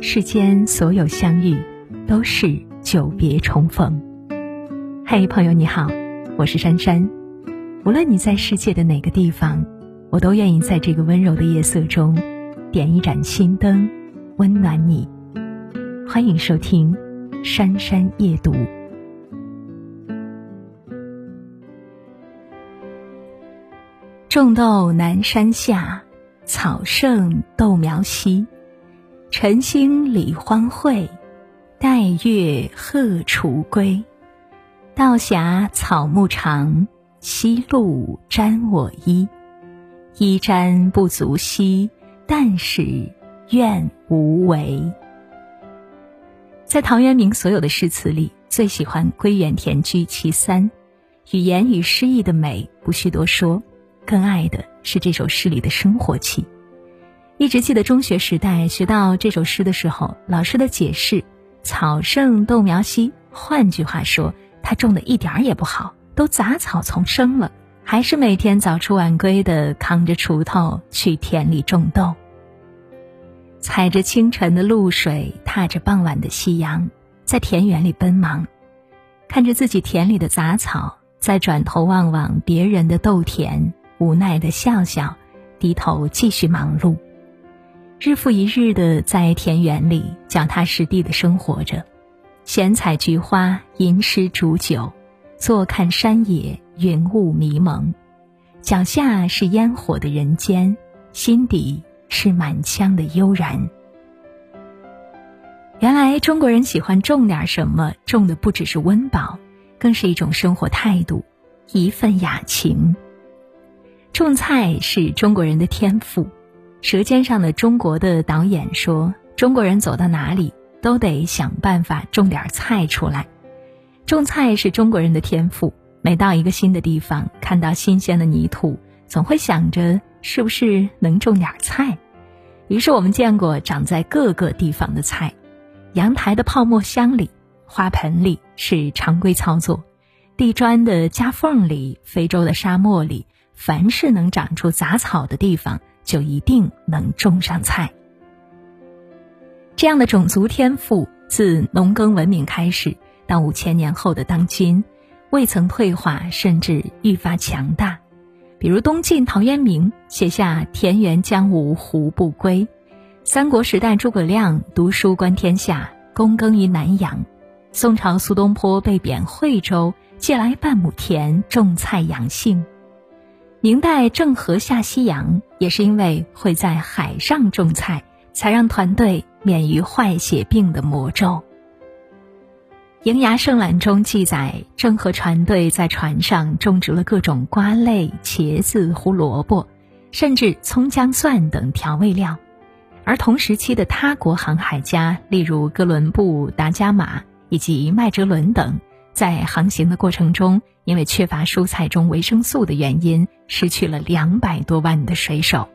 世间所有相遇，都是久别重逢。嘿，朋友你好，我是珊珊。无论你在世界的哪个地方，我都愿意在这个温柔的夜色中，点一盏心灯，温暖你。欢迎收听《珊珊夜读》。种豆南山下，草盛豆苗稀。晨兴理荒秽，待月荷锄归。道狭草木长，夕露沾我衣。衣沾不足惜，但使愿无为。在陶渊明所有的诗词里，最喜欢《归园田居其三》，语言与诗意的美不需多说。更爱的是这首诗里的生活气。一直记得中学时代学到这首诗的时候，老师的解释：“草盛豆苗稀。”换句话说，他种的一点儿也不好，都杂草丛生了，还是每天早出晚归的扛着锄头去田里种豆。踩着清晨的露水，踏着傍晚的夕阳，在田园里奔忙，看着自己田里的杂草，再转头望望别人的豆田。无奈的笑笑，低头继续忙碌，日复一日的在田园里脚踏实地的生活着，闲采菊花，吟诗煮酒，坐看山野云雾迷蒙，脚下是烟火的人间，心底是满腔的悠然。原来中国人喜欢种点什么，种的不只是温饱，更是一种生活态度，一份雅情。种菜是中国人的天赋，《舌尖上的中国》的导演说：“中国人走到哪里都得想办法种点菜出来。种菜是中国人的天赋，每到一个新的地方，看到新鲜的泥土，总会想着是不是能种点菜。于是我们见过长在各个地方的菜：阳台的泡沫箱里、花盆里是常规操作；地砖的夹缝里、非洲的沙漠里。”凡是能长出杂草的地方，就一定能种上菜。这样的种族天赋，自农耕文明开始到五千年后的当今，未曾退化，甚至愈发强大。比如东晋陶渊明写下“田园将芜胡不归”，三国时代诸葛亮读书观天下，躬耕于南阳；宋朝苏东坡被贬惠州，借来半亩田种菜养性。明代郑和下西洋，也是因为会在海上种菜，才让团队免于坏血病的魔咒。《瀛牙胜览》中记载，郑和船队在船上种植了各种瓜类、茄子、胡萝卜，甚至葱姜蒜等调味料。而同时期的他国航海家，例如哥伦布、达伽马以及麦哲伦等。在航行的过程中，因为缺乏蔬菜中维生素的原因，失去了两百多万的水手。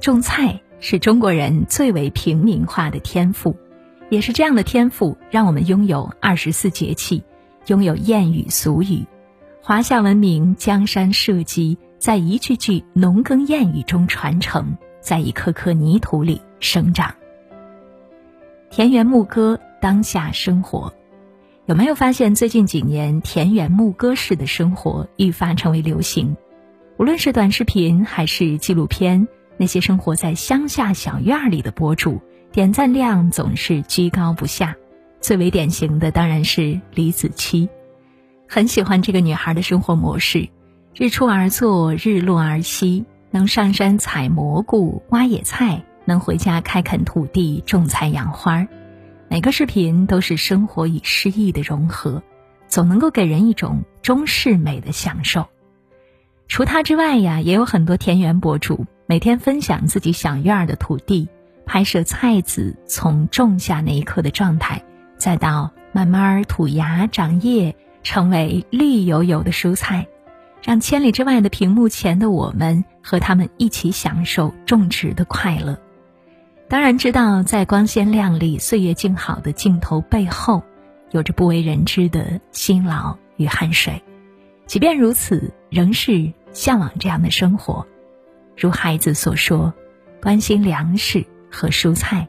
种菜是中国人最为平民化的天赋，也是这样的天赋让我们拥有二十四节气，拥有谚语俗语。华夏文明江山社稷，在一句句农耕谚语中传承，在一颗颗泥土里生长。田园牧歌，当下生活。有没有发现最近几年田园牧歌式的生活愈发成为流行？无论是短视频还是纪录片，那些生活在乡下小院里的博主，点赞量总是居高不下。最为典型的当然是李子柒，很喜欢这个女孩的生活模式：日出而作，日落而息，能上山采蘑菇、挖野菜，能回家开垦土地、种菜养花。每个视频都是生活与诗意的融合，总能够给人一种中式美的享受。除他之外呀，也有很多田园博主每天分享自己小院儿的土地，拍摄菜籽从种下那一刻的状态，再到慢慢吐芽长叶，成为绿油油的蔬菜，让千里之外的屏幕前的我们和他们一起享受种植的快乐。当然知道，在光鲜亮丽、岁月静好的镜头背后，有着不为人知的辛劳与汗水。即便如此，仍是向往这样的生活。如孩子所说：“关心粮食和蔬菜。”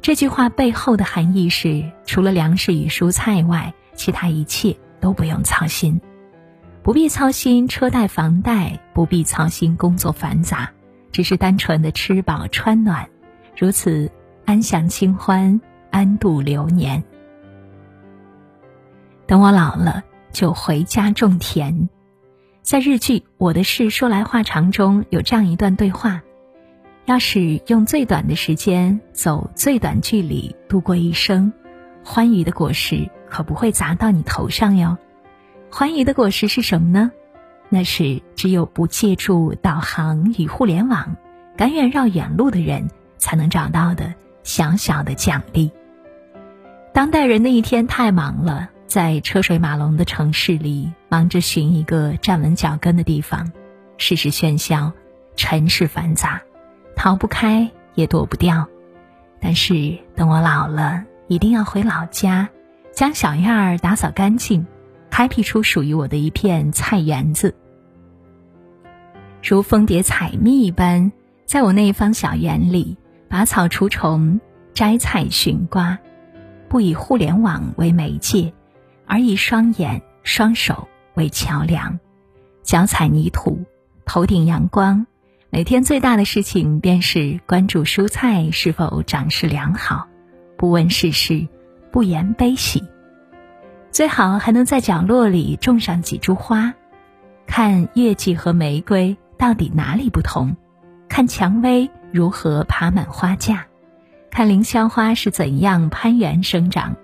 这句话背后的含义是，除了粮食与蔬菜外，其他一切都不用操心，不必操心车贷房贷，不必操心工作繁杂，只是单纯的吃饱穿暖，如此安享清欢，安度流年。等我老了，就回家种田。在日剧《我的事说来话长》中有这样一段对话：要是用最短的时间走最短距离度过一生，欢愉的果实可不会砸到你头上哟。欢愉的果实是什么呢？那是只有不借助导航与互联网，甘愿绕远路的人才能找到的小小的奖励。当代人的一天太忙了。在车水马龙的城市里，忙着寻一个站稳脚跟的地方，世事喧嚣，尘世繁杂，逃不开也躲不掉。但是等我老了，一定要回老家，将小院儿打扫干净，开辟出属于我的一片菜园子，如蜂蝶采蜜一般，在我那一方小园里，拔草除虫，摘菜寻瓜，不以互联网为媒介。而以双眼、双手为桥梁，脚踩泥土，头顶阳光。每天最大的事情便是关注蔬菜是否长势良好，不问世事，不言悲喜。最好还能在角落里种上几株花，看月季和玫瑰到底哪里不同，看蔷薇如何爬满花架，看凌霄花是怎样攀援生长。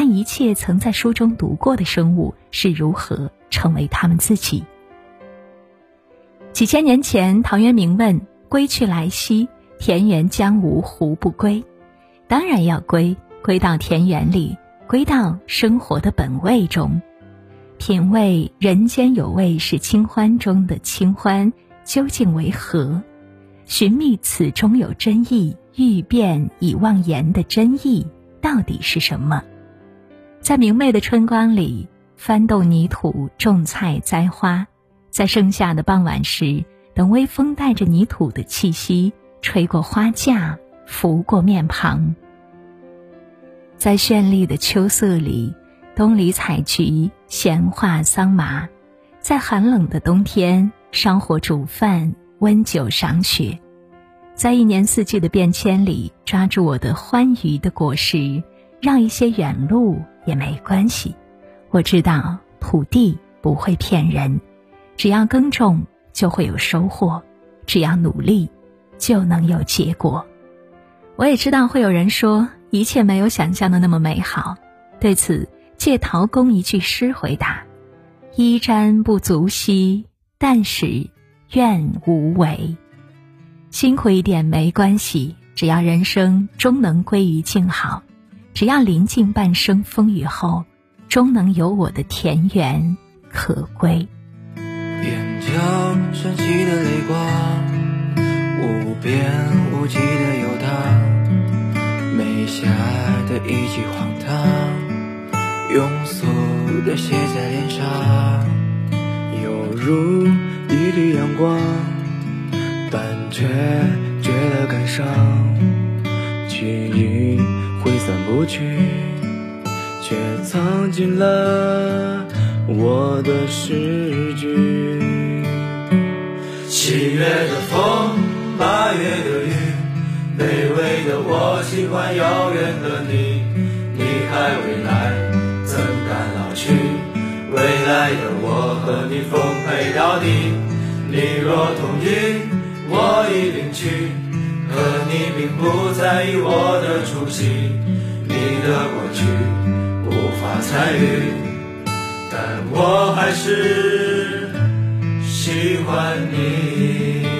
看一切曾在书中读过的生物是如何成为他们自己。几千年前，陶渊明问：“归去来兮，田园将芜胡不归？”当然要归，归到田园里，归到生活的本味中，品味人间有味是清欢中的清欢究竟为何？寻觅此中有真意，欲辨已忘言的真意到底是什么？在明媚的春光里，翻动泥土种菜栽花；在盛夏的傍晚时，等微风带着泥土的气息吹过花架，拂过面庞。在绚丽的秋色里，东篱采菊，闲话桑麻；在寒冷的冬天，烧火煮饭，温酒赏雪；在一年四季的变迁里，抓住我的欢愉的果实，让一些远路。也没关系，我知道土地不会骗人，只要耕种就会有收获，只要努力就能有结果。我也知道会有人说一切没有想象的那么美好，对此借陶公一句诗回答：“衣沾不足惜，但使愿无为。”辛苦一点没关系，只要人生终能归于静好。只要临近半生风雨后，终能有我的田园可归。眼角升起的泪光，无边无际的游荡，没下的一句荒唐，庸俗的写在脸上，犹如一缕阳光，半觉觉得感伤，记忆。挥散不去，却藏进了我的诗句。七月的风，八月的雨，卑微的我喜欢遥远的你。你还未来，怎敢老去？未来的我和你奉陪到底。你若同意，我一定去。可你并不在意我的出席你的过去无法参与但我还是喜欢你。